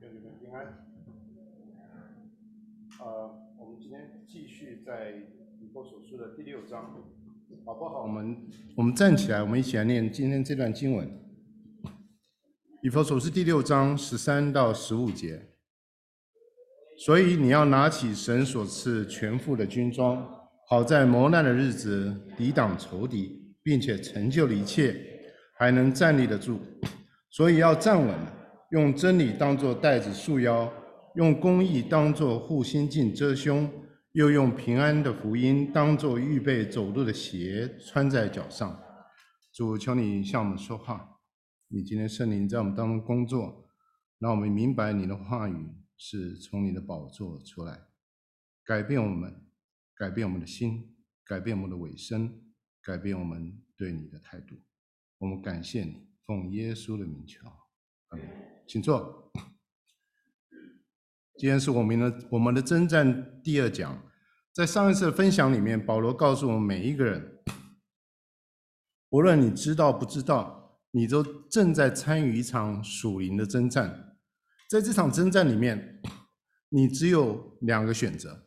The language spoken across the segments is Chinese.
愿你们平安。呃，我们今天继续在以弗所书的第六章，好不好？我们我们站起来，我们一起来念今天这段经文。以弗所书第六章十三到十五节。所以你要拿起神所赐全副的军装，好在磨难的日子抵挡仇敌，并且成就了一切，还能站立得住。所以要站稳。用真理当作带子束腰，用公义当作护心镜遮胸，又用平安的福音当作预备走路的鞋穿在脚上。主，求你向我们说话，你今天圣灵在我们当中工作，让我们明白你的话语是从你的宝座出来，改变我们，改变我们的心，改变我们的尾声，改变我们对你的态度。我们感谢你，奉耶稣的名求。请坐。今天是我们的我们的征战第二讲，在上一次的分享里面，保罗告诉我们每一个人，无论你知道不知道，你都正在参与一场属灵的征战。在这场征战里面，你只有两个选择：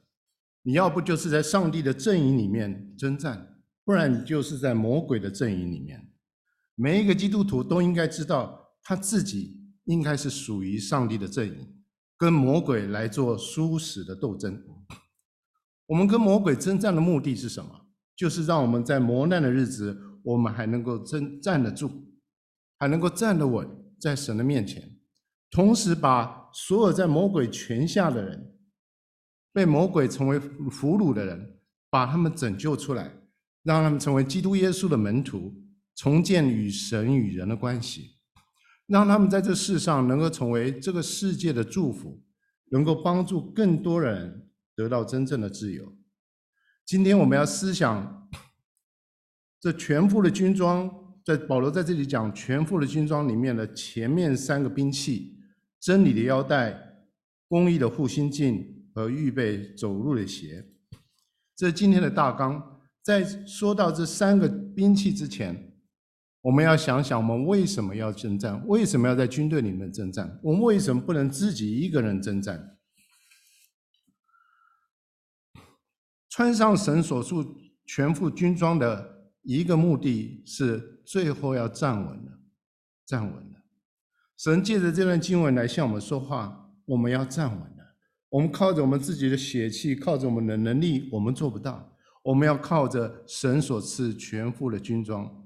你要不就是在上帝的阵营里面征战，不然你就是在魔鬼的阵营里面。每一个基督徒都应该知道。他自己应该是属于上帝的阵营，跟魔鬼来做殊死的斗争。我们跟魔鬼征战的目的是什么？就是让我们在磨难的日子，我们还能够争站得住，还能够站得稳在神的面前，同时把所有在魔鬼权下的人，被魔鬼成为俘虏的人，把他们拯救出来，让他们成为基督耶稣的门徒，重建与神与人的关系。让他们在这世上能够成为这个世界的祝福，能够帮助更多人得到真正的自由。今天我们要思想这全副的军装，在保罗在这里讲全副的军装里面的前面三个兵器：真理的腰带、公义的护心镜和预备走路的鞋。这是今天的大纲。在说到这三个兵器之前，我们要想想，我们为什么要征战？为什么要在军队里面征战？我们为什么不能自己一个人征战？穿上神所赐全副军装的一个目的是，最后要站稳了，站稳了。神借着这段经文来向我们说话，我们要站稳了。我们靠着我们自己的血气，靠着我们的能力，我们做不到。我们要靠着神所赐全副的军装。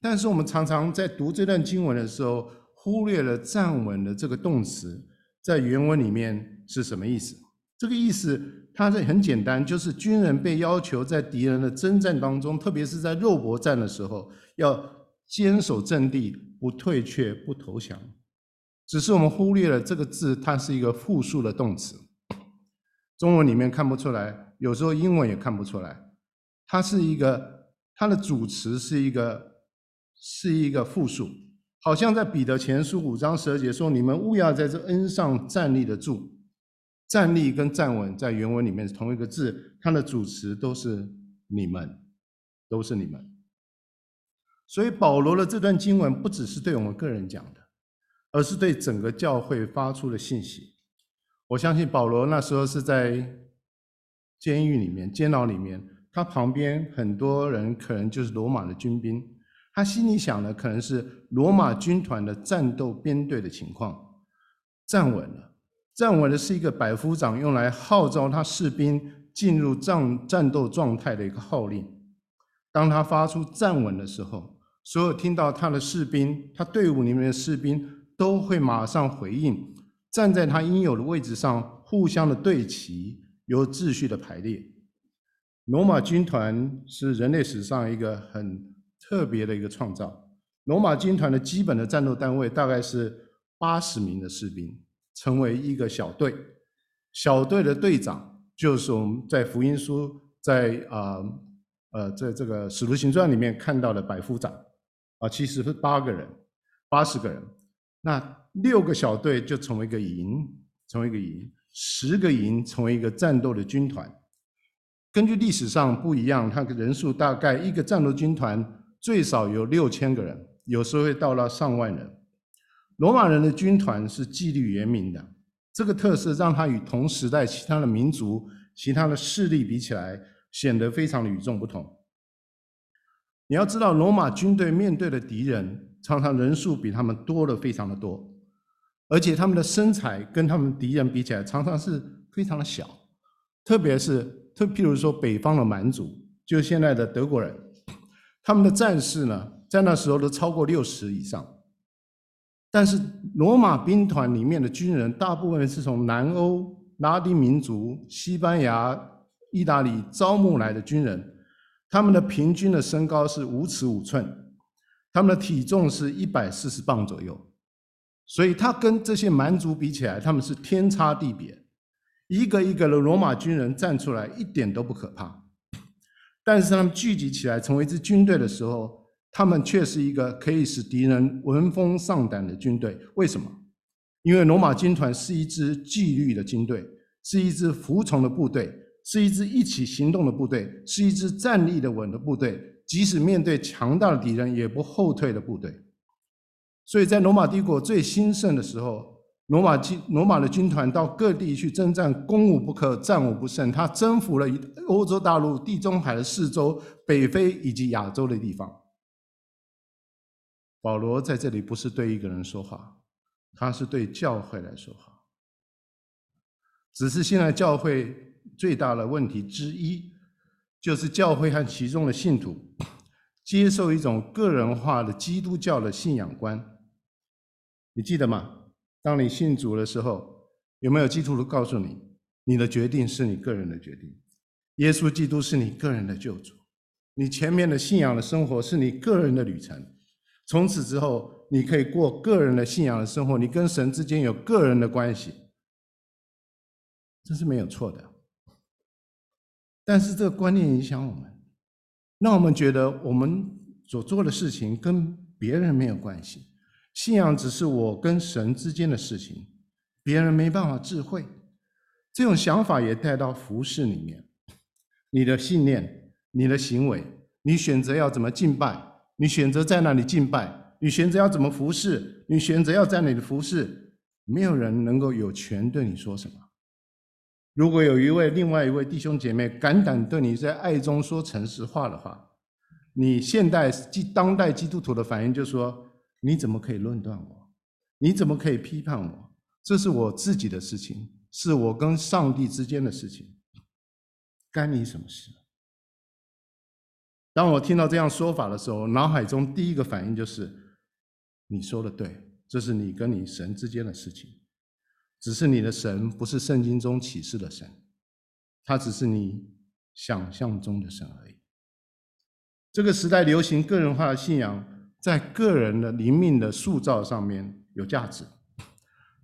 但是我们常常在读这段经文的时候，忽略了“站稳”的这个动词，在原文里面是什么意思？这个意思它是很简单，就是军人被要求在敌人的征战当中，特别是在肉搏战的时候，要坚守阵地，不退却，不投降。只是我们忽略了这个字，它是一个复数的动词，中文里面看不出来，有时候英文也看不出来。它是一个，它的主词是一个。是一个复数，好像在彼得前书五章十二节说：“你们务要在这恩上站立得住。”站立跟站稳在原文里面是同一个字，它的主词都是你们，都是你们。所以保罗的这段经文不只是对我们个人讲的，而是对整个教会发出的信息。我相信保罗那时候是在监狱里面、监牢里面，他旁边很多人可能就是罗马的军兵。他心里想的可能是罗马军团的战斗编队的情况，站稳了，站稳了是一个百夫长用来号召他士兵进入战战斗状态的一个号令。当他发出站稳的时候，所有听到他的士兵，他队伍里面的士兵都会马上回应，站在他应有的位置上，互相的对齐，有秩序的排列。罗马军团是人类史上一个很特别的一个创造。罗马军团的基本的战斗单位大概是八十名的士兵，成为一个小队。小队的队长就是我们在福音书在啊呃在这个使徒行传里面看到的百夫长啊，其实是八个人，八十个人。那六个小队就成为一个营，成为一个营；十个营成为一个战斗的军团。根据历史上不一样，它的人数大概一个战斗军团。最少有六千个人，有时候会到了上万人。罗马人的军团是纪律严明的，这个特色让他与同时代其他的民族、其他的势力比起来，显得非常的与众不同。你要知道，罗马军队面对的敌人常常人数比他们多了非常的多，而且他们的身材跟他们敌人比起来，常常是非常的小，特别是特譬如说北方的蛮族，就现在的德国人，他们的战士呢，在那时候都超过六十以上。但是罗马兵团里面的军人，大部分是从南欧、拉丁民族、西班牙、意大利招募来的军人，他们的平均的身高是五尺五寸，他们的体重是一百四十磅左右，所以他跟这些蛮族比起来，他们是天差地别。一个一个的罗马军人站出来，一点都不可怕，但是他们聚集起来成为一支军队的时候，他们却是一个可以使敌人闻风丧胆的军队。为什么？因为罗马军团是一支纪律的军队，是一支服从的部队，是一支一起行动的部队，是一支站立的稳的部队。即使面对强大的敌人，也不后退的部队。所以在罗马帝国最兴盛的时候，罗马军罗马的军团到各地去征战，攻无不克，战无不胜。他征服了欧洲大陆、地中海的四周、北非以及亚洲的地方。保罗在这里不是对一个人说话，他是对教会来说话。只是现在教会最大的问题之一，就是教会和其中的信徒接受一种个人化的基督教的信仰观。你记得吗？当你信主的时候，有没有基督徒告诉你，你的决定是你个人的决定？耶稣基督是你个人的救主，你前面的信仰的生活是你个人的旅程。从此之后，你可以过个人的信仰的生活，你跟神之间有个人的关系，这是没有错的。但是这个观念影响我们，让我们觉得我们所做的事情跟别人没有关系，信仰只是我跟神之间的事情，别人没办法智慧。这种想法也带到服饰里面，你的信念、你的行为、你选择要怎么敬拜。你选择在哪里敬拜，你选择要怎么服侍，你选择要在哪里服侍，没有人能够有权对你说什么。如果有一位另外一位弟兄姐妹胆敢对你在爱中说诚实话的话，你现代即当代基督徒的反应就说：你怎么可以论断我？你怎么可以批判我？这是我自己的事情，是我跟上帝之间的事情，干你什么事？当我听到这样说法的时候，脑海中第一个反应就是：你说的对，这是你跟你神之间的事情。只是你的神不是圣经中启示的神，他只是你想象中的神而已。这个时代流行个人化的信仰，在个人的灵命的塑造上面有价值，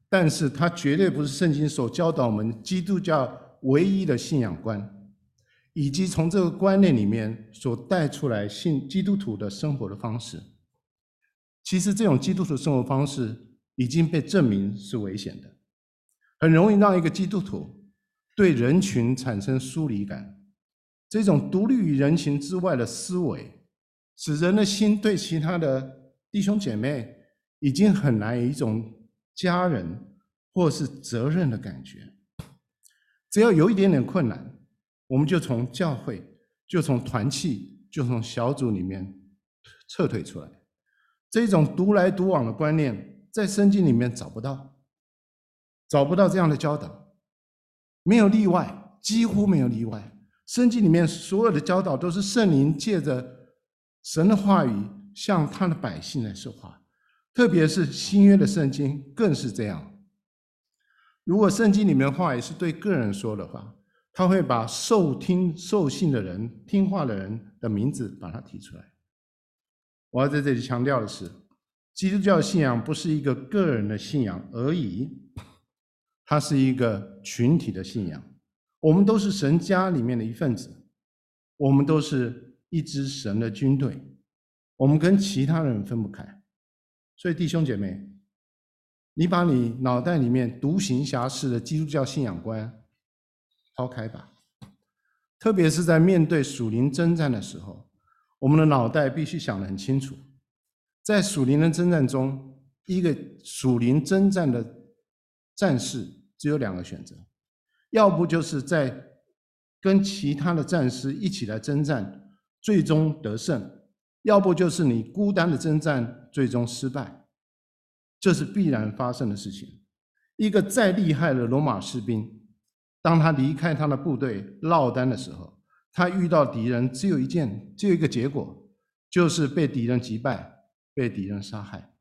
但是它绝对不是圣经所教导我们基督教唯一的信仰观。以及从这个观念里面所带出来信基督徒的生活的方式，其实这种基督徒生活方式已经被证明是危险的，很容易让一个基督徒对人群产生疏离感。这种独立于人群之外的思维，使人的心对其他的弟兄姐妹已经很难有一种家人或是责任的感觉。只要有一点点困难，我们就从教会，就从团契，就从小组里面撤退出来。这种独来独往的观念，在圣经里面找不到，找不到这样的教导，没有例外，几乎没有例外。圣经里面所有的教导都是圣灵借着神的话语向他的百姓来说话，特别是新约的圣经更是这样。如果圣经里面的话也是对个人说的话，他会把受听受信的人、听话的人的名字把它提出来。我要在这里强调的是，基督教信仰不是一个个人的信仰而已，它是一个群体的信仰。我们都是神家里面的一份子，我们都是一支神的军队，我们跟其他人分不开。所以弟兄姐妹，你把你脑袋里面独行侠式的基督教信仰观。抛开吧，特别是在面对属灵征战的时候，我们的脑袋必须想得很清楚。在属灵的征战中，一个属灵征战的战士只有两个选择：要不就是在跟其他的战士一起来征战，最终得胜；要不就是你孤单的征战，最终失败。这是必然发生的事情。一个再厉害的罗马士兵，当他离开他的部队落单的时候，他遇到敌人只有一件，只有一个结果，就是被敌人击败，被敌人杀害。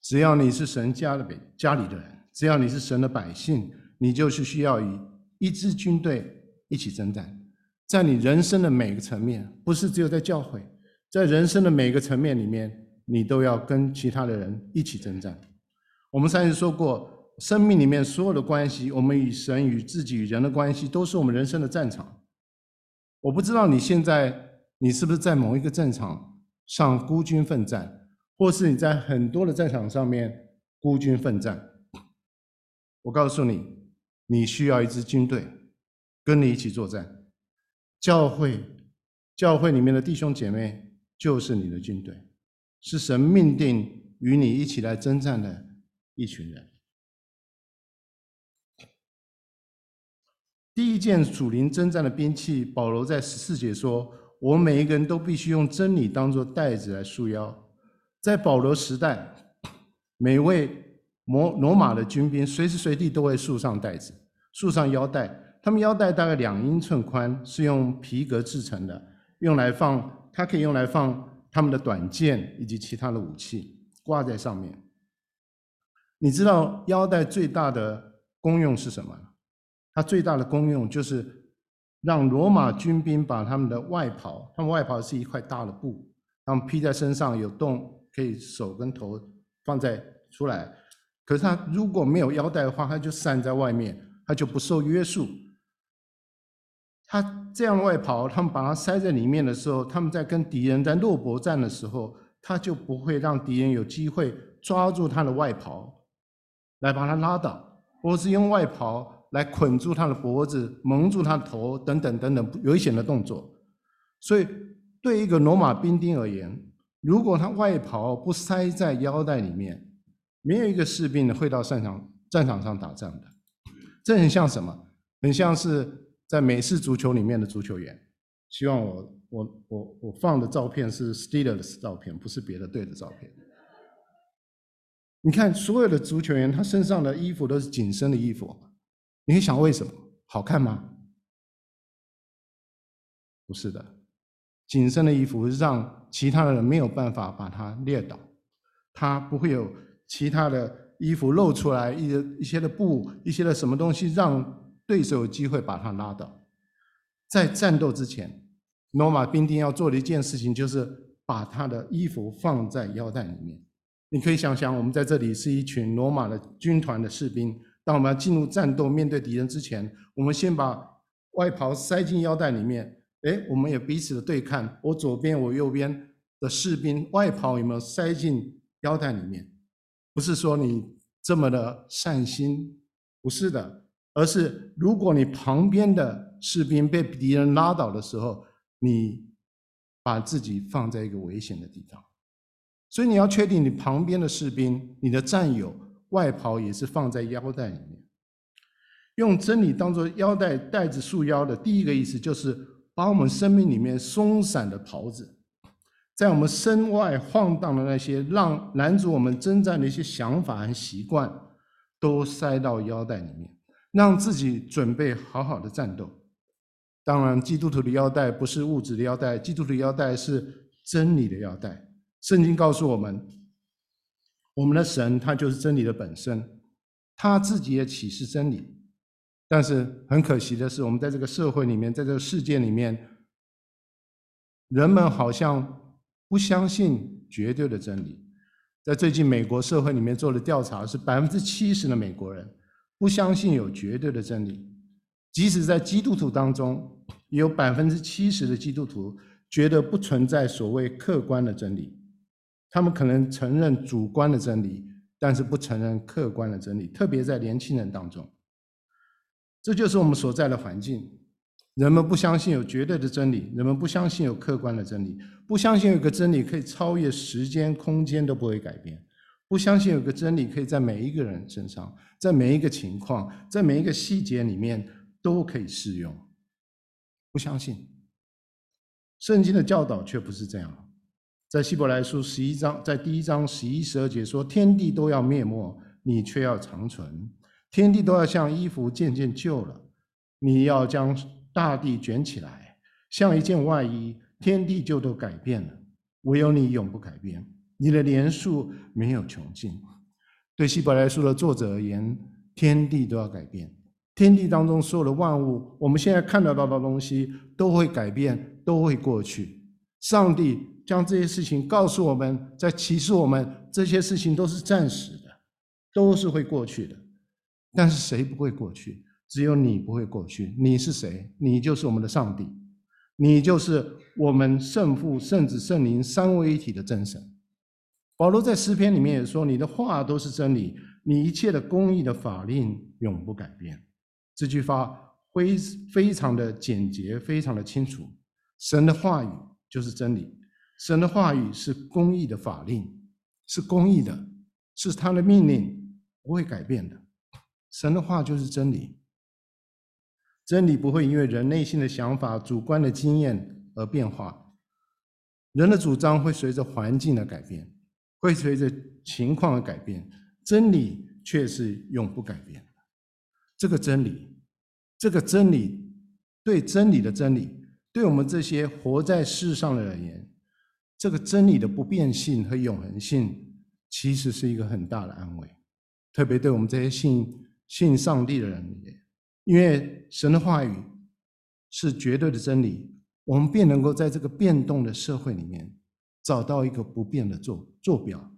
只要你是神家的家里的人，只要你是神的百姓，你就是需要与一支军队一起征战，在你人生的每个层面，不是只有在教会，在人生的每个层面里面，你都要跟其他的人一起征战。我们上次说过，生命里面所有的关系，我们与神、与自己、与人的关系，都是我们人生的战场。我不知道你现在你是不是在某一个战场上孤军奋战，或是你在很多的战场上面孤军奋战。我告诉你。你需要一支军队跟你一起作战，教会，教会里面的弟兄姐妹就是你的军队，是神命定与你一起来征战的一群人。第一件属灵征战的兵器，保罗在十四节说：“我们每一个人都必须用真理当作带子来束腰。”在保罗时代，每位罗罗马的军兵随时随地都会束上带子。束上腰带，他们腰带大概两英寸宽，是用皮革制成的，用来放，它可以用来放他们的短剑以及其他的武器，挂在上面。你知道腰带最大的功用是什么？它最大的功用就是让罗马军兵把他们的外袍，他们外袍是一块大的布，他们披在身上有洞，可以手跟头放在出来。可是他如果没有腰带的话，他就散在外面。他就不受约束。他这样的外袍，他们把它塞在里面的时候，他们在跟敌人在肉搏战的时候，他就不会让敌人有机会抓住他的外袍，来把他拉倒，或是用外袍来捆住他的脖子、蒙住他的头等等等等危险的动作。所以，对一个罗马兵丁而言，如果他外袍不塞在腰带里面，没有一个士兵会到战场战场上打仗的。这很像什么？很像是在美式足球里面的足球员。希望我我我我放的照片是 Steelers 的照片，不是别的队的照片。你看，所有的足球员他身上的衣服都是紧身的衣服。你会想为什么？好看吗？不是的，紧身的衣服让其他的人没有办法把他列倒，他不会有其他的。衣服露出来，一些一些的布，一些的什么东西，让对手有机会把他拉倒。在战斗之前，罗马兵丁要做的一件事情，就是把他的衣服放在腰带里面。你可以想想，我们在这里是一群罗马的军团的士兵，当我们要进入战斗、面对敌人之前，我们先把外袍塞进腰带里面。诶，我们也彼此的对看，我左边、我右边的士兵外袍有没有塞进腰带里面？不是说你这么的善心，不是的，而是如果你旁边的士兵被敌人拉倒的时候，你把自己放在一个危险的地方，所以你要确定你旁边的士兵、你的战友外袍也是放在腰带里面。用真理当做腰带带子束腰的第一个意思，就是把我们生命里面松散的袍子。在我们身外晃荡的那些让拦阻我们征战的一些想法和习惯，都塞到腰带里面，让自己准备好好的战斗。当然，基督徒的腰带不是物质的腰带，基督徒的腰带是真理的腰带。圣经告诉我们，我们的神他就是真理的本身，他自己也启示真理。但是很可惜的是，我们在这个社会里面，在这个世界里面，人们好像。不相信绝对的真理，在最近美国社会里面做的调查是百分之七十的美国人不相信有绝对的真理，即使在基督徒当中，有百分之七十的基督徒觉得不存在所谓客观的真理，他们可能承认主观的真理，但是不承认客观的真理，特别在年轻人当中，这就是我们所在的环境。人们不相信有绝对的真理，人们不相信有客观的真理，不相信有个真理可以超越时间、空间都不会改变，不相信有个真理可以在每一个人身上，在每一个情况，在每一个细节里面都可以适用。不相信，圣经的教导却不是这样。在希伯来书十一章，在第一章十一、十二节说：“天地都要灭没，你却要长存；天地都要像衣服渐渐旧了，你要将。”大地卷起来，像一件外衣，天地就都改变了。唯有你永不改变，你的年数没有穷尽。对希伯来书的作者而言，天地都要改变，天地当中所有的万物，我们现在看得到的东西都会改变，都会过去。上帝将这些事情告诉我们，在启示我们，这些事情都是暂时的，都是会过去的。但是谁不会过去？只有你不会过去。你是谁？你就是我们的上帝，你就是我们圣父、圣子、圣灵三位一体的真神。保罗在诗篇里面也说：“你的话都是真理，你一切的公义的法令永不改变。”这句话非非常的简洁，非常的清楚。神的话语就是真理，神的话语是公义的法令，是公义的，是他的命令，不会改变的。神的话就是真理。真理不会因为人内心的想法、主观的经验而变化，人的主张会随着环境的改变，会随着情况而改变，真理却是永不改变的。这个真理，这个真理，对真理的真理，对我们这些活在世上的人而言，这个真理的不变性和永恒性，其实是一个很大的安慰，特别对我们这些信信上帝的人而言。因为神的话语是绝对的真理，我们便能够在这个变动的社会里面找到一个不变的坐坐标。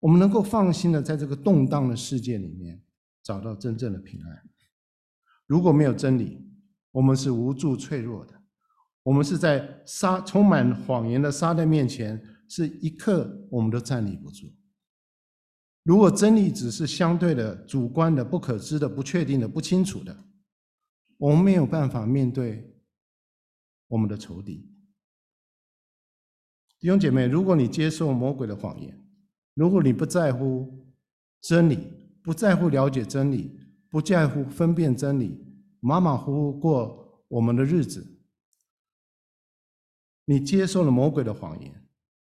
我们能够放心的在这个动荡的世界里面找到真正的平安。如果没有真理，我们是无助脆弱的，我们是在沙充满谎言的撒旦面前，是一刻我们都站立不住。如果真理只是相对的、主观的、不可知的、不确定的、不清楚的，我们没有办法面对我们的仇敌。弟兄姐妹，如果你接受魔鬼的谎言，如果你不在乎真理，不在乎了解真理，不在乎分辨真理，马马虎虎过我们的日子，你接受了魔鬼的谎言，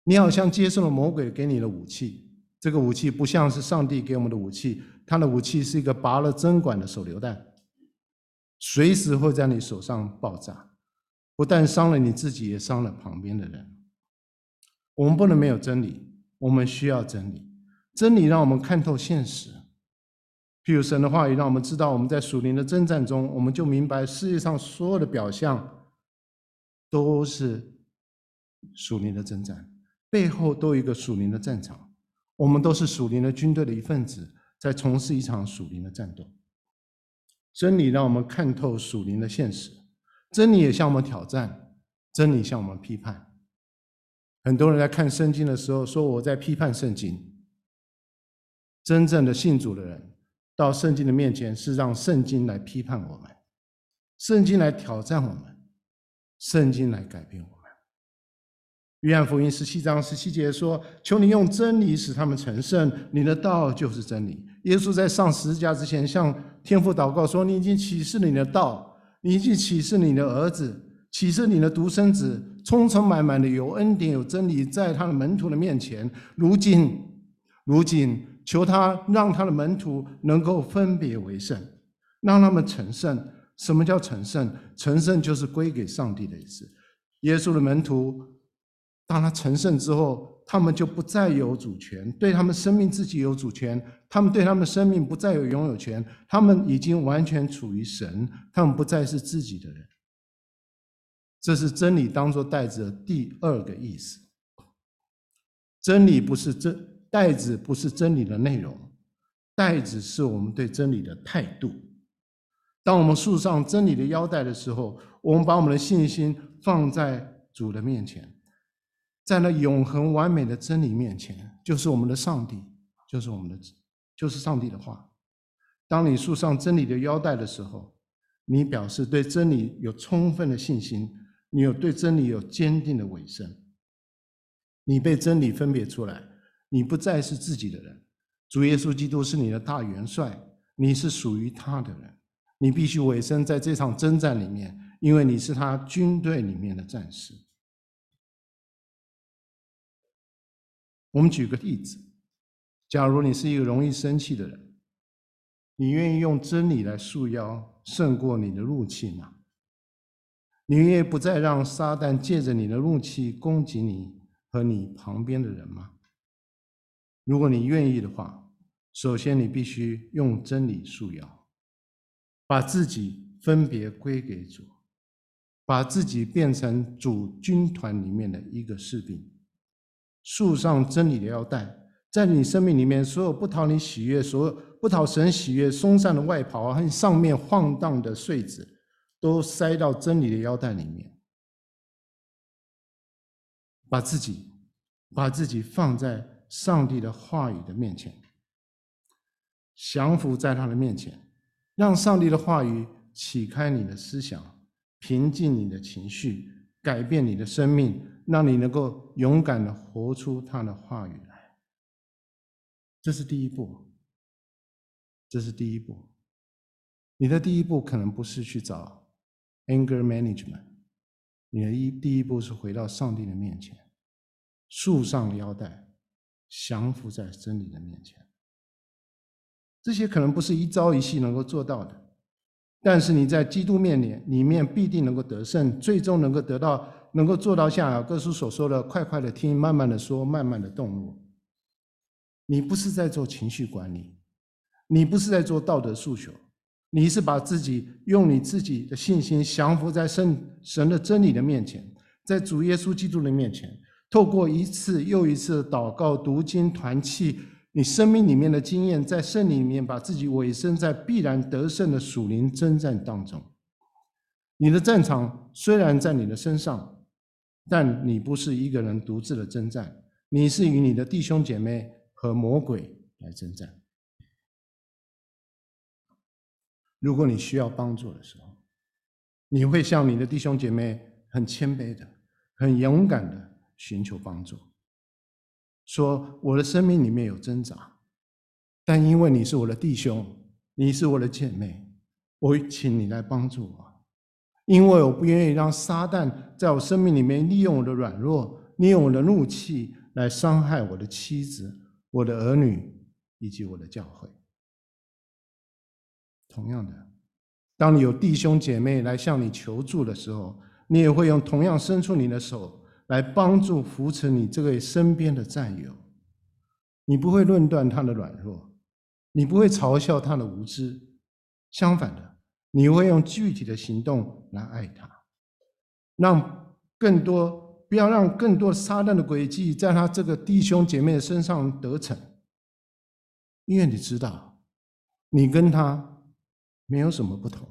你好像接受了魔鬼给你的武器。这个武器不像是上帝给我们的武器，他的武器是一个拔了针管的手榴弹，随时会在你手上爆炸，不但伤了你自己，也伤了旁边的人。我们不能没有真理，我们需要真理。真理让我们看透现实，譬如神的话语让我们知道，我们在属灵的征战中，我们就明白世界上所有的表象都是属灵的征战，背后都有一个属灵的战场。我们都是属灵的军队的一份子，在从事一场属灵的战斗。真理让我们看透属灵的现实，真理也向我们挑战，真理向我们批判。很多人在看圣经的时候说我在批判圣经，真正的信主的人到圣经的面前是让圣经来批判我们，圣经来挑战我们，圣经来改变我们。约翰福音十七章十七节说：“求你用真理使他们成圣，你的道就是真理。”耶稣在上十字架之前向天父祷告说：“你已经启示了你的道，你已经启示你的儿子，启示你的独生子，充充满满的有恩典有真理，在他的门徒的面前。如今，如今求他让他的门徒能够分别为圣，让他们成圣。什么叫成圣？成圣就是归给上帝的意思。耶稣的门徒。”当他成圣之后，他们就不再有主权，对他们生命自己有主权，他们对他们生命不再有拥有权，他们已经完全处于神，他们不再是自己的人。这是真理当做带子的第二个意思。真理不是真，带子不是真理的内容，带子是我们对真理的态度。当我们束上真理的腰带的时候，我们把我们的信心放在主的面前。在那永恒完美的真理面前，就是我们的上帝，就是我们的，就是上帝的话。当你束上真理的腰带的时候，你表示对真理有充分的信心，你有对真理有坚定的委身，你被真理分别出来，你不再是自己的人。主耶稣基督是你的大元帅，你是属于他的人，你必须委身在这场征战里面，因为你是他军队里面的战士。我们举个例子，假如你是一个容易生气的人，你愿意用真理来束腰，胜过你的怒气吗？你愿不再让撒旦借着你的怒气攻击你和你旁边的人吗？如果你愿意的话，首先你必须用真理束腰，把自己分别归给主，把自己变成主军团里面的一个士兵，束上真理的腰带，在你生命里面所有不讨你喜悦、所有不讨神喜悦、松散的外袍和上面晃荡的穗子，都塞到真理的腰带里面，把自己把自己放在上帝的话语的面前，降服在他的面前，让上帝的话语启开你的思想，平静你的情绪，改变你的生命，让你能够勇敢的活出他的话语来。这是第一步，这是第一步。你的第一步可能不是去找 anger management，你的一第一步是回到上帝的面前，束上腰带。降服在真理的面前，这些可能不是一朝一夕能够做到的，但是你在基督面前里面必定能够得胜，最终能够得到，能够做到像雅各书所说的：快快的听，慢慢的说，慢慢的动怒。你不是在做情绪管理，你不是在做道德诉求，你是把自己用你自己的信心降服在圣神的真理的面前，在主耶稣基督的面前。透过一次又一次的祷告、读经、团契，你生命里面的经验，在圣灵里面把自己委身在必然得胜的属灵征战当中。你的战场虽然在你的身上，但你不是一个人独自的征战，你是与你的弟兄姐妹和魔鬼来征战。如果你需要帮助的时候，你会向你的弟兄姐妹很谦卑的、很勇敢的。寻求帮助，说我的生命里面有挣扎，但因为你是我的弟兄，你是我的姐妹，我请你来帮助我，因为我不愿意让撒旦在我生命里面利用我的软弱，利用我的怒气来伤害我的妻子、我的儿女以及我的教会。同样的，当你有弟兄姐妹来向你求助的时候，你也会用同样伸出你的手。来帮助扶持你这位身边的战友，你不会论断他的软弱，你不会嘲笑他的无知，相反的，你会用具体的行动来爱他，让更多不要让更多撒旦的诡计在他这个弟兄姐妹的身上得逞，因为你知道，你跟他没有什么不同，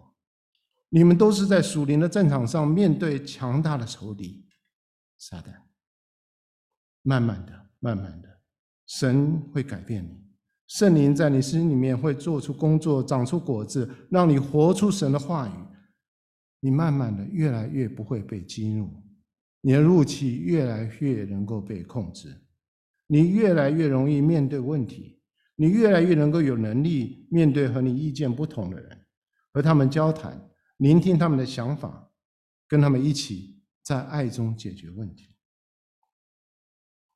你们都是在属灵的战场上面对强大的仇敌。撒旦，慢慢的、慢慢的，神会改变你，圣灵在你心里面会做出工作，长出果子，让你活出神的话语。你慢慢的越来越不会被激怒，你的怒气越来越能够被控制，你越来越容易面对问题，你越来越能够有能力面对和你意见不同的人，和他们交谈，聆听他们的想法，跟他们一起。在爱中解决问题，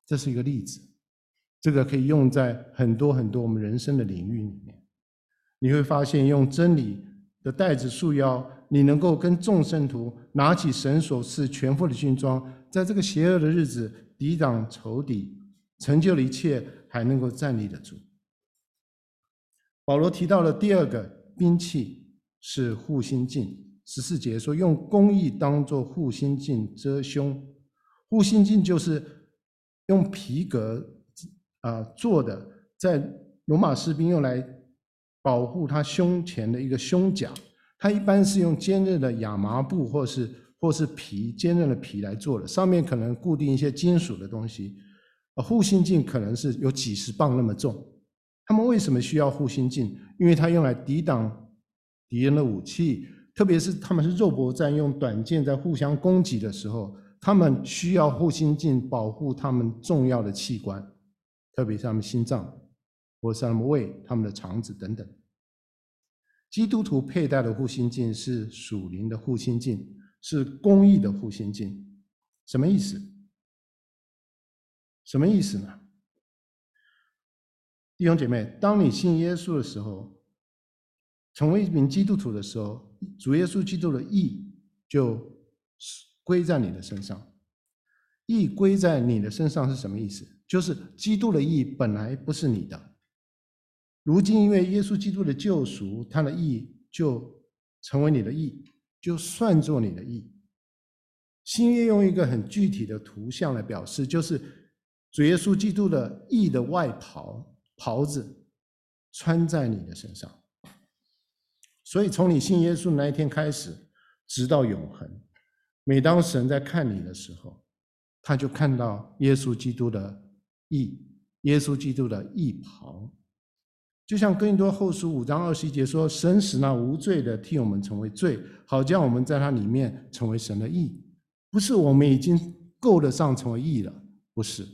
这是一个例子。这个可以用在很多很多我们人生的领域里面。你会发现，用真理的带子束腰，你能够跟众圣徒拿起神所赐全副的军装，在这个邪恶的日子抵挡仇敌，成就了一切，还能够站立得住。保罗提到了第二个兵器是护心镜。十四节说，用公义当做护心镜遮胸，护心镜就是用皮革啊做的，在罗马士兵用来保护他胸前的一个胸甲。它一般是用坚韧的亚麻布或是或是皮坚韧的皮来做的，上面可能固定一些金属的东西。护心镜可能是有几十磅那么重。他们为什么需要护心镜？因为它用来抵挡敌人的武器。特别是他们是肉搏战，用短剑在互相攻击的时候，他们需要护心镜保护他们重要的器官，特别是他们心脏，或是他们胃、他们的肠子等等。基督徒佩戴的护心镜是属灵的护心镜，是公益的护心镜。什么意思？什么意思呢？弟兄姐妹，当你信耶稣的时候，成为一名基督徒的时候，主耶稣基督的义就归在你的身上。义归在你的身上是什么意思？就是基督的义本来不是你的，如今因为耶稣基督的救赎，他的义就成为你的义，就算作你的义。新约用一个很具体的图像来表示，就是主耶稣基督的义的外袍。袍子穿在你的身上，所以从你信耶稣那一天开始，直到永恒，每当神在看你的时候，他就看到耶稣基督的义，耶稣基督的义袍，就像哥林多后书五章二十一节说：“神使那无罪的替我们成为罪，好叫我们在他里面成为神的义。”不是我们已经够得上成为义了，不是。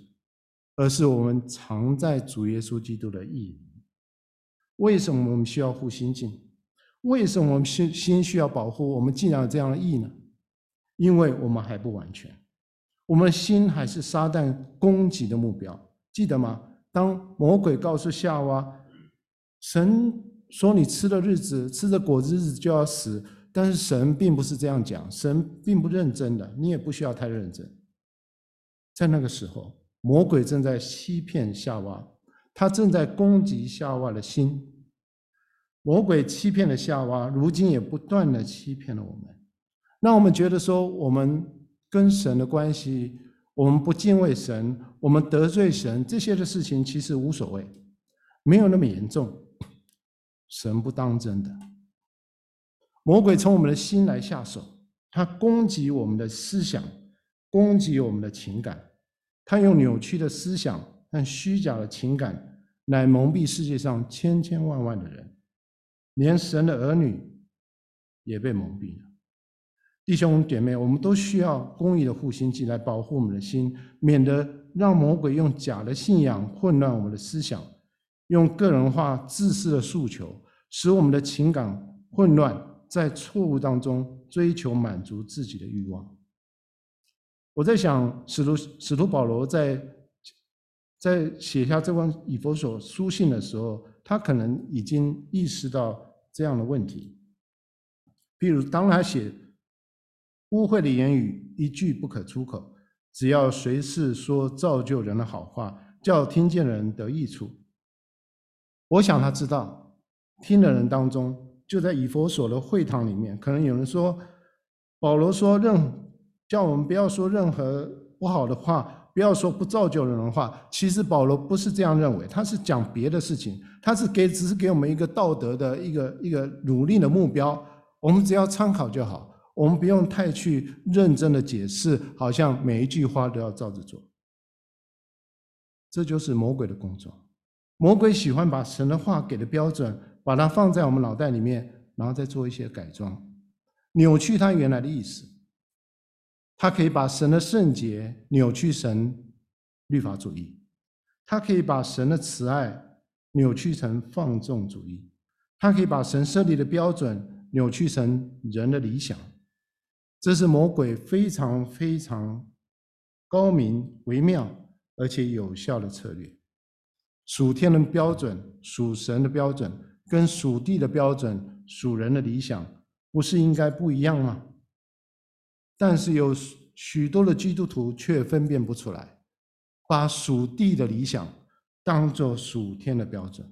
而是我们藏在主耶稣基督的义里。为什么我们需要护心镜？为什么我们心心需要保护？我们既然有这样的意呢？因为我们还不完全，我们的心还是撒旦攻击的目标。记得吗？当魔鬼告诉夏娃，神说你吃的日子，吃的果子日子就要死，但是神并不是这样讲，神并不认真的，你也不需要太认真。在那个时候。魔鬼正在欺骗夏娃，他正在攻击夏娃的心。魔鬼欺骗了夏娃，如今也不断的欺骗了我们，让我们觉得说，我们跟神的关系，我们不敬畏神，我们得罪神，这些的事情其实无所谓，没有那么严重。神不当真的，魔鬼从我们的心来下手，他攻击我们的思想，攻击我们的情感。他用扭曲的思想和虚假的情感来蒙蔽世界上千千万万的人，连神的儿女也被蒙蔽了。弟兄姐妹，我们都需要公义的护心镜来保护我们的心，免得让魔鬼用假的信仰混乱我们的思想，用个人化自私的诉求使我们的情感混乱，在错误当中追求满足自己的欲望。我在想，使徒使徒保罗在在写下这封以弗所书信的时候，他可能已经意识到这样的问题。譬如，当他写污秽的言语一句不可出口，只要随时说造就人的好话，叫听见人得益处。我想他知道，听的人当中，就在以佛所的会堂里面，可能有人说，保罗说任。叫我们不要说任何不好的话，不要说不造就人的话。其实保罗不是这样认为，他是讲别的事情，他是给只是给我们一个道德的一个一个努力的目标，我们只要参考就好，我们不用太去认真的解释，好像每一句话都要照着做。这就是魔鬼的工作，魔鬼喜欢把神的话给的标准，把它放在我们脑袋里面，然后再做一些改装，扭曲它原来的意思。他可以把神的圣洁扭曲成律法主义，他可以把神的慈爱扭曲成放纵主义，他可以把神设立的标准扭曲成人的理想。这是魔鬼非常非常高明、微妙而且有效的策略。属天的标准、属神的标准，跟属地的标准、属人的理想，不是应该不一样吗？但是有许多的基督徒却分辨不出来，把属地的理想当作属天的标准。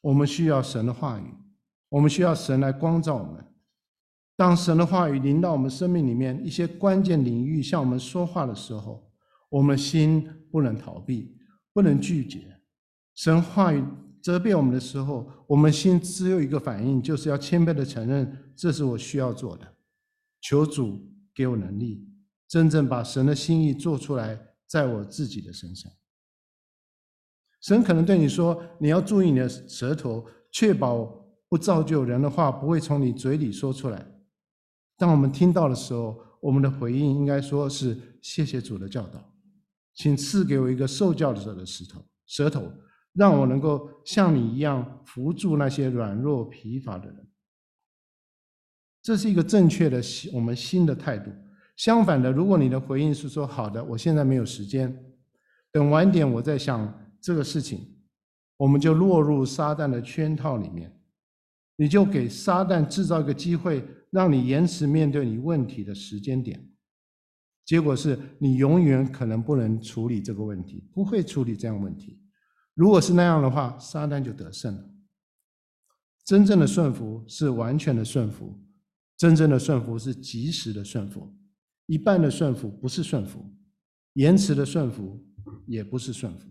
我们需要神的话语，我们需要神来光照我们。当神的话语临到我们生命里面一些关键领域，向我们说话的时候，我们心不能逃避，不能拒绝。神话语责备我们的时候，我们心只有一个反应，就是要谦卑的承认，这是我需要做的。求主给我能力，真正把神的心意做出来，在我自己的身上。神可能对你说：“你要注意你的舌头，确保不造就人的话不会从你嘴里说出来。当我们听到的时候，我们的回应应该说是谢谢主的教导，请赐给我一个受教者的石头舌头，让我能够像你一样扶助那些软弱疲乏的人。这是一个正确的我们新的态度。相反的，如果你的回应是说好的，我现在没有时间，等晚点我再想这个事情，我们就落入撒旦的圈套里面，你就给撒旦制造一个机会。让你延迟面对你问题的时间点，结果是你永远可能不能处理这个问题，不会处理这样问题。如果是那样的话，撒旦就得胜了。真正的顺服是完全的顺服，真正的顺服是及时的顺服。一半的顺服不是顺服，延迟的顺服也不是顺服。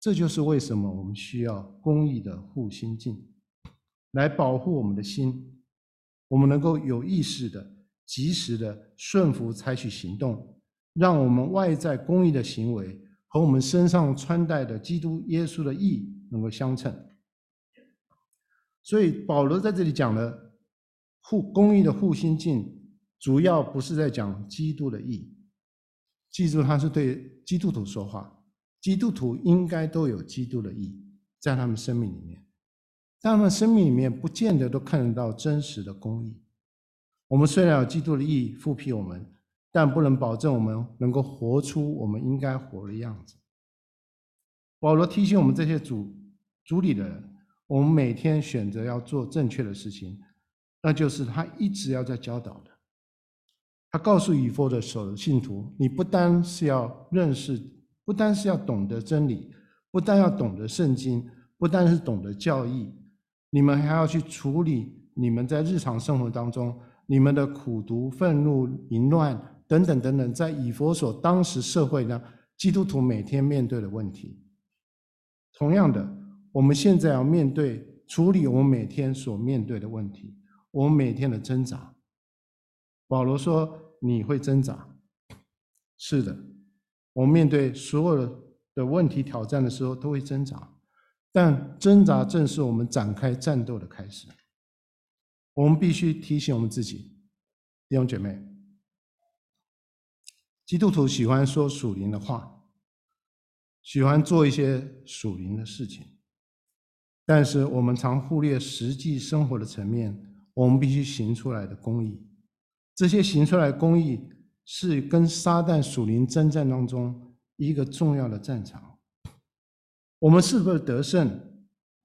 这就是为什么我们需要公益的护心镜，来保护我们的心。我们能够有意识的、及时的顺服采取行动，让我们外在公益的行为和我们身上穿戴的基督耶稣的义能够相称。所以保罗在这里讲的护公义的护心镜，主要不是在讲基督的意义。记住，他是对基督徒说话，基督徒应该都有基督的意义在他们生命里面。但他们生命里面不见得都看得到真实的公义。我们虽然有基督的意义复辟我们，但不能保证我们能够活出我们应该活的样子。保罗提醒我们这些主主里的人，我们每天选择要做正确的事情，那就是他一直要在教导的。他告诉以弗所的信徒：你不单是要认识，不单是要懂得真理，不但要懂得圣经，不单是懂得教义。你们还要去处理你们在日常生活当中你们的苦毒、愤怒、淫乱等等等等，在以弗所当时社会呢，基督徒每天面对的问题。同样的，我们现在要面对处理我们每天所面对的问题，我们每天的挣扎。保罗说：“你会挣扎，是的，我们面对所有的的问题挑战的时候都会挣扎。”但挣扎正是我们展开战斗的开始。我们必须提醒我们自己，弟兄姐妹，基督徒喜欢说属灵的话，喜欢做一些属灵的事情，但是我们常忽略实际生活的层面，我们必须行出来的公义。这些行出来的公义，是跟撒旦属灵征战当中一个重要的战场。我们是不是得胜？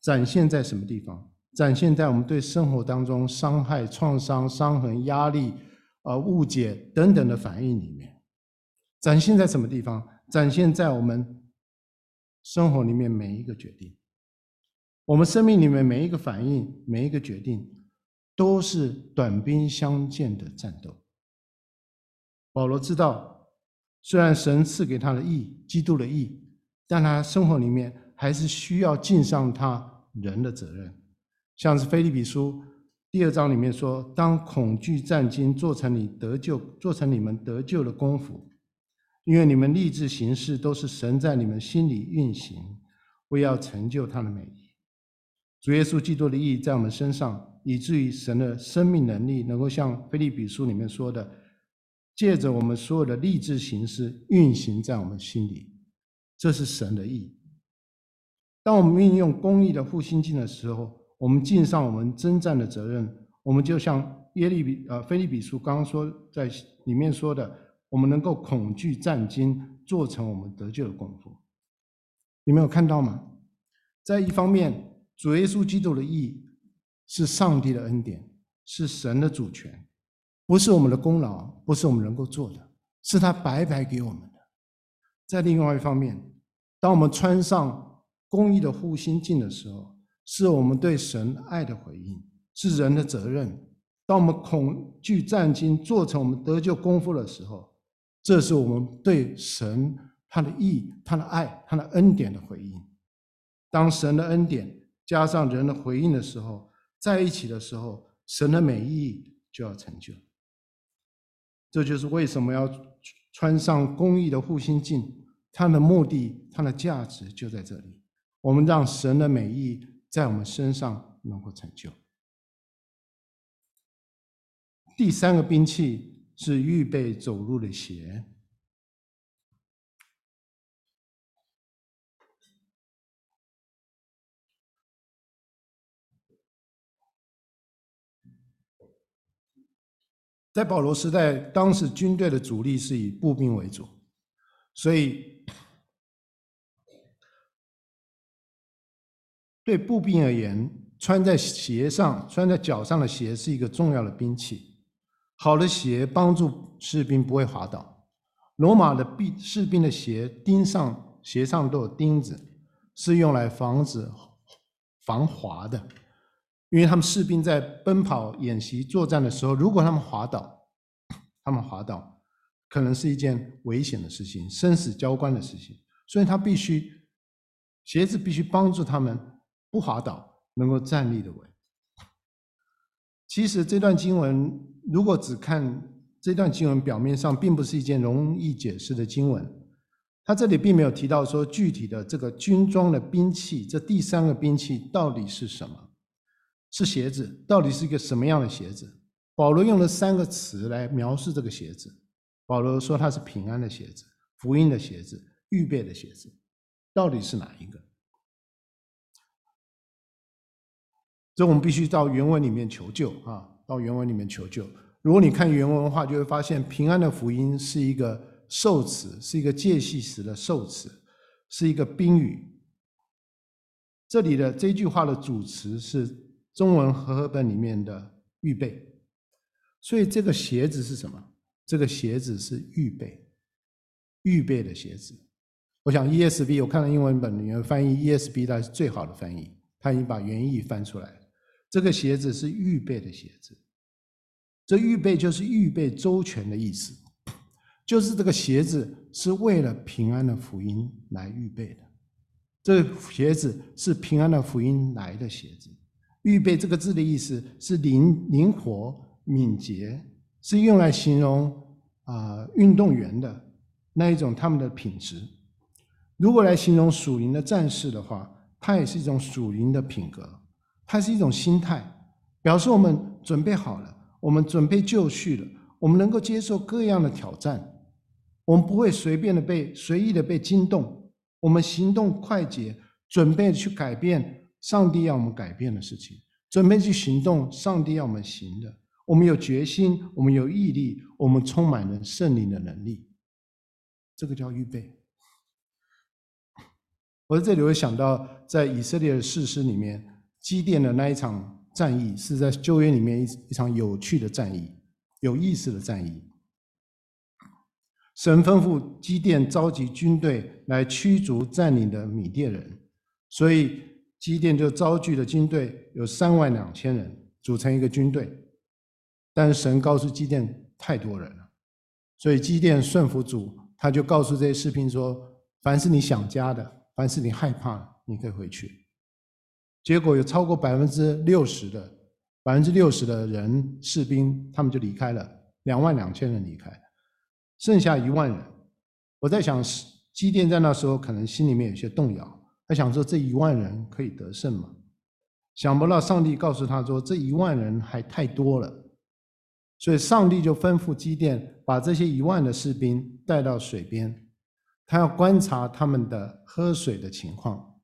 展现在什么地方？展现在我们对生活当中伤害、创伤、伤痕、压力、啊误解等等的反应里面。展现在什么地方？展现在我们生活里面每一个决定，我们生命里面每一个反应、每一个决定，都是短兵相见的战斗。保罗知道，虽然神赐给他的义，基督的义。但他生活里面还是需要尽上他人的责任，像是腓立比书第二章里面说：“当恐惧战兢做成你得救，做成你们得救的功夫，因为你们立志行事都是神在你们心里运行，为要成就他的美意。主耶稣基督的义在我们身上，以至于神的生命能力能够像腓立比书里面说的，借着我们所有的立志形式运行在我们心里。”这是神的义。当我们运用公义的护心镜的时候，我们尽上我们征战的责任。我们就像耶利比呃腓立比书刚刚说在里面说的，我们能够恐惧战兢，做成我们得救的功夫。你们有看到吗？在一方面，主耶稣基督的意义是上帝的恩典，是神的主权，不是我们的功劳，不是我们能够做的，是他白白给我们的。在另外一方面，当我们穿上公义的护心镜的时候，是我们对神爱的回应，是人的责任。当我们恐惧战兢，做成我们得救功夫的时候，这是我们对神他的义、他的爱、他的恩典的回应。当神的恩典加上人的回应的时候，在一起的时候神的美意就要成就。这就是为什么要穿上公益的护心镜它的目的它的价值就在这里。我们让神的美意在我们身上能够成就。第三个兵器是预备走路的鞋。在保罗时代，当时军队的主力是以步兵为主，所以对步兵而言，穿在鞋上、穿在脚上的鞋是一个重要的兵器。好的鞋帮助士兵不会滑倒。罗马的兵士兵的鞋钉上鞋上都有钉子，是用来防止防滑的。因为他们士兵在奔跑、演习、作战的时候，如果他们滑倒，他们滑倒，可能是一件危险的事情，生死交关的事情，所以他必须鞋子必须帮助他们不滑倒，能够站立的稳。其实这段经文，如果只看这段经文，表面上并不是一件容易解释的经文。他这里并没有提到说具体的这个军装的兵器，这第三个兵器到底是什么？是鞋子，到底是一个什么样的鞋子？保罗用了三个词来描述这个鞋子。保罗说它是平安的鞋子、福音的鞋子、预备的鞋子，到底是哪一个？这我们必须到原文里面求救啊，到原文里面求救。如果你看原文的话，就会发现平安的福音是一个受词，是一个介系词的受词，是一个宾语。这里的这句话的主词是。中文和合本里面的预备，所以这个鞋子是什么？这个鞋子是预备，预备的鞋子。我想 ESV，我看了英文本里面翻译 E S B 它是最好的翻译，它已经把原意翻出来了。这个鞋子是预备的鞋子，这预备就是预备周全的意思，就是这个鞋子是为了平安的福音来预备的。这鞋子是平安的福音来的鞋子。预备这个字的意思是灵灵活、敏捷，是用来形容啊、运动员的那一种他们的品质。如果来形容属灵的战士的话，它也是一种属灵的品格，它是一种心态，表示我们准备好了，我们准备就绪了，我们能够接受各样的挑战，我们不会随便的被随意的被惊动，我们行动快捷，准备去改变。上帝要我们改变的事情，准备去行动。上帝要我们行的，我们有决心，我们有毅力，我们充满了圣灵的能力。这个叫预备。我在这里会想到，在以色列的士师里面，基甸的那一场战役，是在旧约里面一一场有趣的战役，有意思的战役。神吩咐基甸召集军队来驱逐占领的米甸人，所以。基甸就召集的军队，有三万两千人组成一个军队，但是神告诉基甸太多人了，所以基甸顺服主，他就告诉这些士兵说：凡是你想家的，凡是你害怕的，你可以回去。结果有超过百分之六十的百分之六十的人士兵，他们就离开了，两万两千人离开，剩下一万人。我在想，基甸在那时候可能心里面有些动摇。他想说这一万人可以得胜吗？想不到上帝告诉他说这一万人还太多了，所以上帝就吩咐基甸把这些一万的士兵带到水边，他要观察他们的喝水的情况，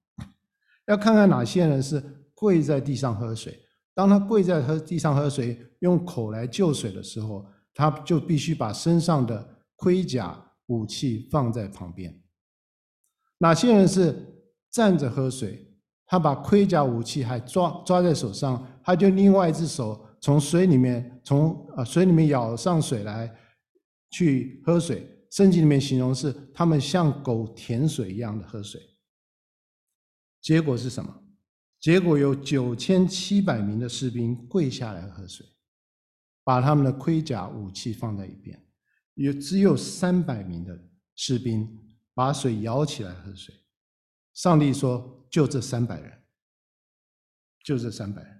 要看看哪些人是跪在地上喝水。当他跪在喝地上喝水，用口来救水的时候，他就必须把身上的盔甲武器放在旁边。哪些人是？站着喝水，他把盔甲武器还抓抓在手上，他就另外一只手从水里面从啊水里面舀上水来去喝水。圣经里面形容是他们像狗舔水一样的喝水。结果是什么？结果有九千七百名的士兵跪下来喝水，把他们的盔甲武器放在一边，有只有三百名的士兵把水舀起来喝水。上帝说：“就这三百人，就这三百人，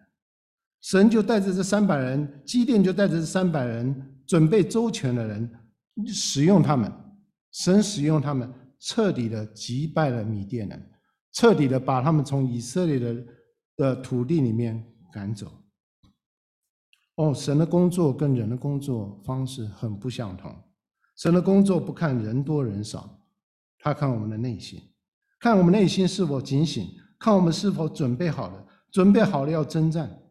神就带着这三百人，基甸就带着这三百人，准备周全的人，使用他们，神使用他们，彻底的击败了米甸人，彻底的把他们从以色列的的土地里面赶走。哦，神的工作跟人的工作方式很不相同。神的工作不看人多人少，他看我们的内心，看我们内心是否警醒，看我们是否准备好了，准备好了要征战。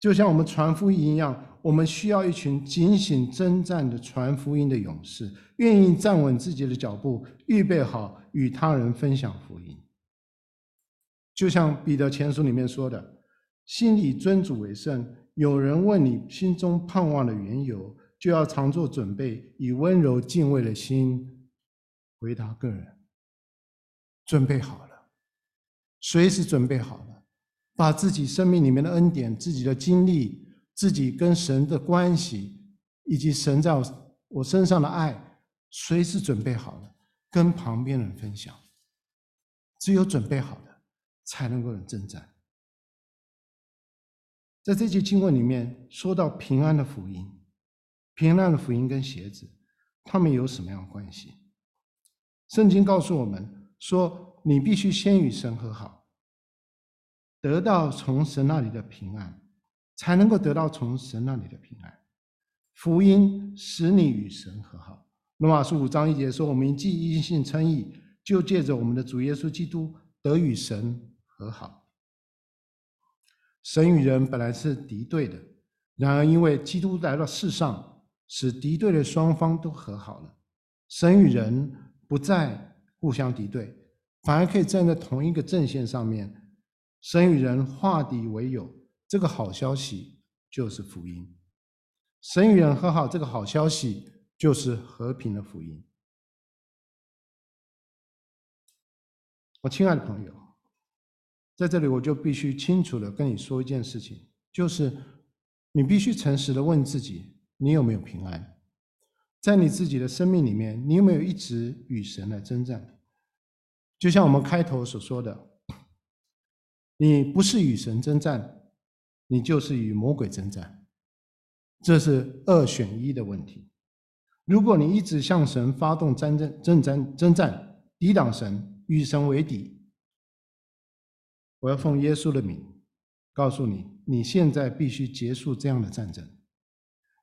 就像我们传福音一样，我们需要一群警醒征战的传福音的勇士，愿意站稳自己的脚步，预备好与他人分享福音。就像彼得前书里面说的。心里尊主为圣。有人问你心中盼望的缘由，就要常做准备，以温柔敬畏的心回答个人。准备好了，随时准备好了，把自己生命里面的恩典、自己的经历、自己跟神的关系，以及神在我身上的爱，随时准备好了，跟旁边人分享。只有准备好了，才能够有征战。在这节经文里面说到平安的福音，平安的福音跟鞋子，他们有什么样的关系？圣经告诉我们说，你必须先与神和好，得到从神那里的平安，才能够得到从神那里的平安。福音使你与神和好。罗马书五章一节说：“我们既因信称义，就借着我们的主耶稣基督得与神和好。”神与人本来是敌对的，然而因为基督来到世上，使敌对的双方都和好了。神与人不再互相敌对，反而可以站在同一个阵线上面。神与人化敌为友，这个好消息就是福音。神与人和好，这个好消息就是和平的福音。我亲爱的朋友。在这里，我就必须清楚的跟你说一件事情，就是你必须诚实的问自己：你有没有平安？在你自己的生命里面，你有没有一直与神来征战？就像我们开头所说的，你不是与神征战，你就是与魔鬼征战，这是二选一的问题。如果你一直向神发动战争、征战、征战，抵挡神，与神为敌。我要奉耶稣的名告诉你，你现在必须结束这样的战争，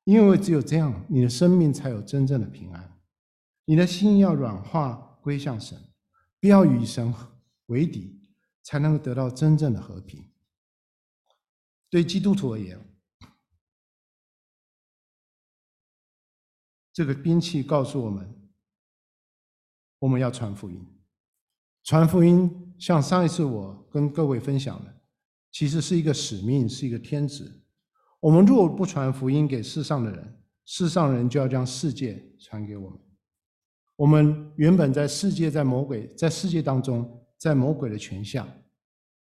因为只有这样，你的生命才有真正的平安。你的心要软化归向神，不要与神为敌，才能够得到真正的和平。对基督徒而言，这个兵器告诉我们，我们要传福音，传福音。像上一次我跟各位分享的，其实是一个使命，是一个天职。我们若不传福音给世上的人，世上人就要将世界传给我们。我们原本在世界，在魔鬼，在世界当中，在魔鬼的权下。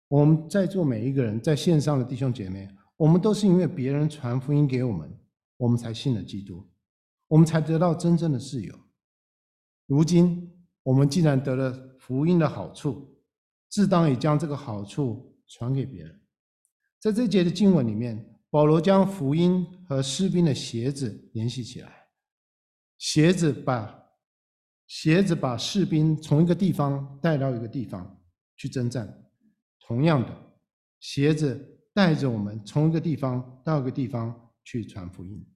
我们在座每一个人，在线上的弟兄姐妹，我们都是因为别人传福音给我们，我们才信了基督，我们才得到真正的自由。如今我们既然得了福音的好处，自当也将这个好处传给别人。在这节的经文里面，保罗将福音和士兵的鞋子联系起来。鞋子把鞋子把士兵从一个地方带到一个地方去征战。同样的，鞋子带着我们从一个地方到一个地方去传福音。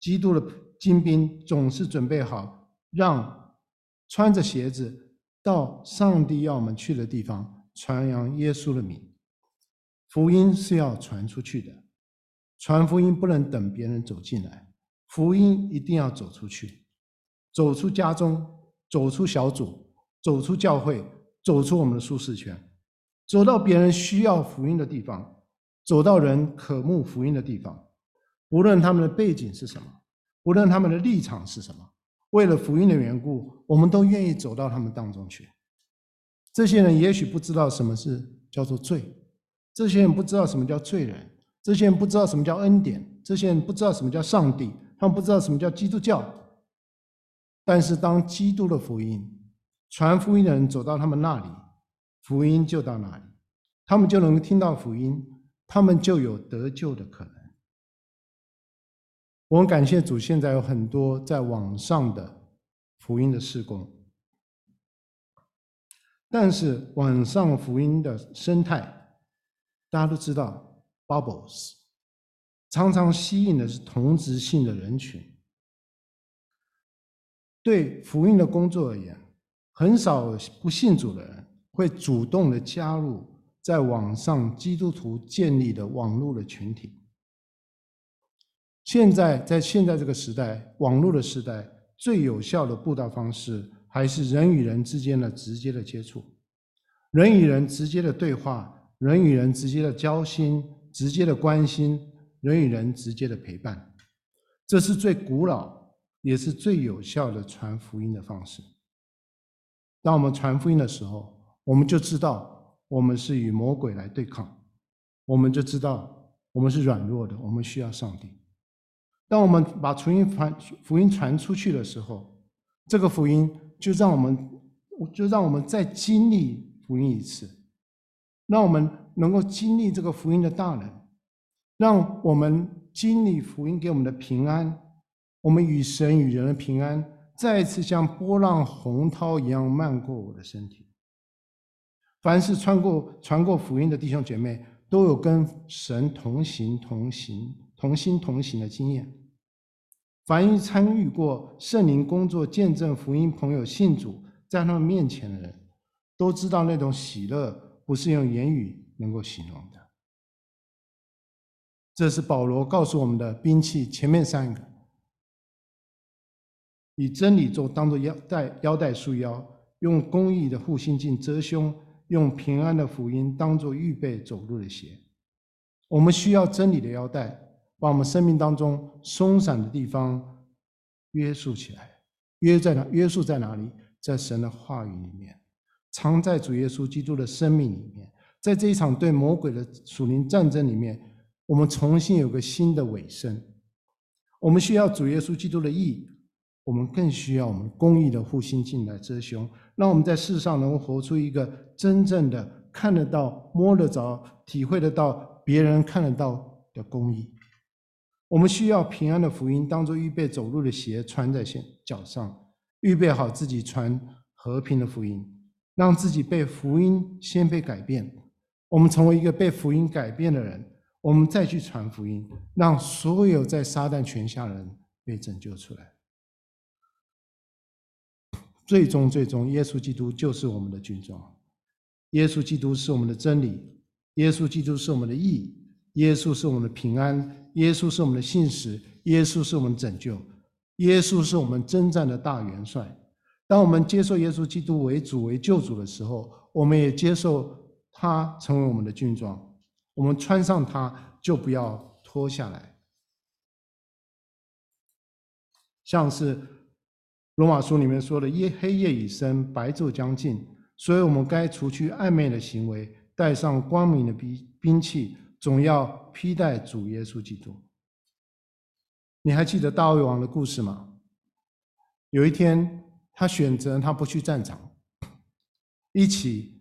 基督的精兵总是准备好，让穿着鞋子。到上帝要我们去的地方，传扬耶稣的名。福音是要传出去的，传福音不能等别人走进来，福音一定要走出去，走出家中，走出小组，走出教会，走出我们的舒适圈，走到别人需要福音的地方，走到人渴慕福音的地方，无论他们的背景是什么，无论他们的立场是什么。为了福音的缘故，我们都愿意走到他们当中去。这些人也许不知道什么是叫做罪，这些人不知道什么叫罪人，这些人不知道什么叫恩典，这些人不知道什么叫上帝，他们不知道什么叫基督教。但是当基督的福音传福音的人走到他们那里，福音就到那里，他们就能听到福音，他们就有得救的可能。我们感谢主，现在有很多在网上的福音的施工，但是网上福音的生态，大家都知道，bubbles 常常吸引的是同质性的人群。对福音的工作而言，很少不信主的人会主动的加入在网上基督徒建立的网络的群体。现在在现在这个时代，网络的时代，最有效的布道方式还是人与人之间的直接的接触，人与人直接的对话，人与人直接的交心，直接的关心，人与人直接的陪伴，这是最古老也是最有效的传福音的方式。当我们传福音的时候，我们就知道我们是与魔鬼来对抗，我们就知道我们是软弱的，我们需要上帝。当我们把福音传福音传出去的时候，这个福音就让我们就让我们再经历福音一次，让我们能够经历这个福音的大能，让我们经历福音给我们的平安，我们与神与人的平安，再一次像波浪洪涛一样漫过我的身体。凡是穿过传过福音的弟兄姐妹，都有跟神同行同行。同心同行的经验，凡一参与过圣灵工作、见证福音、朋友信主，在他们面前的人，都知道那种喜乐不是用言语能够形容的。这是保罗告诉我们的兵器，前面三个：以真理做当做腰带，腰带束腰；用公义的护心镜遮胸；用平安的福音当做预备走路的鞋。我们需要真理的腰带。把我们生命当中松散的地方约束起来，约在哪？约束在哪里？在神的话语里面，藏在主耶稣基督的生命里面。在这一场对魔鬼的属灵战争里面，我们重新有个新的尾声。我们需要主耶稣基督的义，我们更需要我们公义的护心镜来遮胸，让我们在世上能够活出一个真正的看得到、摸得着、体会得到别人看得到的公义。我们需要平安的福音当做预备走路的鞋穿在脚上，预备好自己传和平的福音，让自己被福音先被改变。我们成为一个被福音改变的人，我们再去传福音，让所有在撒旦权下的人被拯救出来。最终，最终，耶稣基督就是我们的军装，耶稣基督是我们的真理，耶稣基督是我们的义，耶稣是我们的平安。耶稣是我们的信实，耶稣是我们拯救，耶稣是我们征战的大元帅。当我们接受耶稣基督为主为救主的时候，我们也接受他成为我们的军装。我们穿上它，就不要脱下来。像是罗马书里面说的：“夜黑夜已深，白昼将近，所以我们该除去暧昧的行为，带上光明的兵兵器。”总要披戴主耶稣基督。你还记得大卫王的故事吗？有一天，他选择他不去战场，一起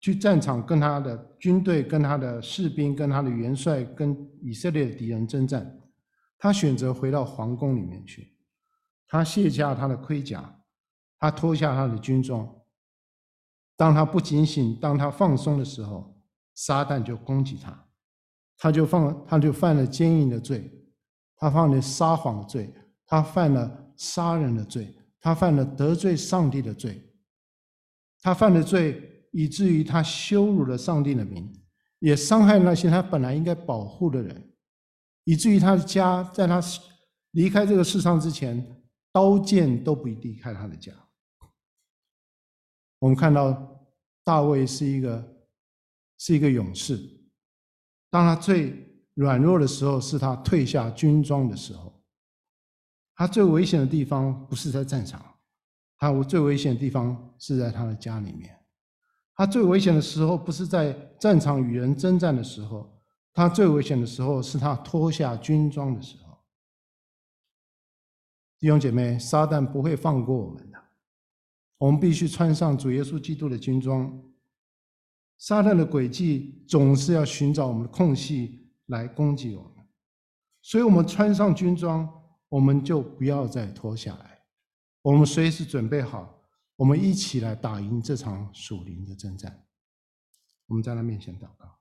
去战场跟他的军队、跟他的士兵、跟他的元帅、跟以色列的敌人征战。他选择回到皇宫里面去，他卸下他的盔甲，他脱下他的军装。当他不警醒，当他放松的时候。撒旦就攻击他，他就犯，他就犯了奸淫的罪，他犯了撒谎的罪，他犯了杀人的罪，他犯了得罪上帝的罪，他犯了罪，以至于他羞辱了上帝的名，也伤害那些他本来应该保护的人，以至于他的家在他离开这个世上之前，刀剑都不离开他的家。我们看到大卫是一个。是一个勇士。当他最软弱的时候，是他退下军装的时候。他最危险的地方不是在战场，他最危险的地方是在他的家里面。他最危险的时候不是在战场与人征战的时候，他最危险的时候是他脱下军装的时候。弟兄姐妹，撒旦不会放过我们的，我们必须穿上主耶稣基督的军装。撒旦的诡计总是要寻找我们的空隙来攻击我们，所以，我们穿上军装，我们就不要再脱下来，我们随时准备好，我们一起来打赢这场属灵的征战。我们在他面前祷告。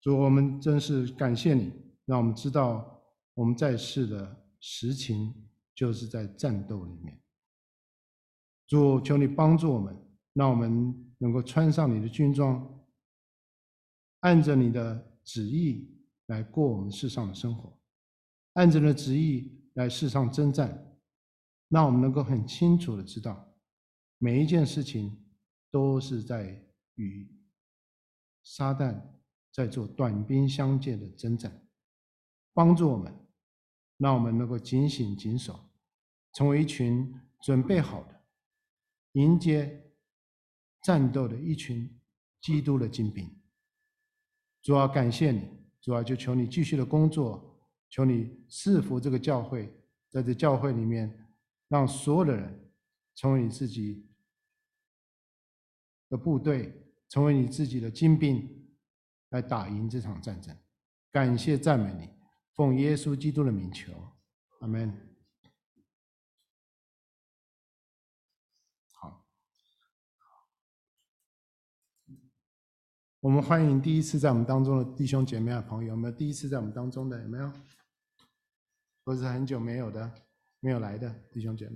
主，我们真是感谢你，让我们知道我们在世的实情就是在战斗里面。主，求你帮助我们，让我们能够穿上你的军装，按着你的旨意来过我们世上的生活，按着你的旨意来世上征战，让我们能够很清楚的知道，每一件事情都是在与撒旦在做短兵相接的征战，帮助我们，让我们能够警醒谨守，成为一群准备好的。迎接战斗的一群基督的精兵，主要，感谢你，主要，就求你继续的工作，求你赐福这个教会，在这教会里面，让所有的人成为你自己的部队，成为你自己的精兵，来打赢这场战争。感谢赞美你，奉耶稣基督的名求，阿门。我们欢迎第一次在我们当中的弟兄姐妹啊朋友，有没有第一次在我们当中的？有没有？或是很久没有的、没有来的弟兄姐妹？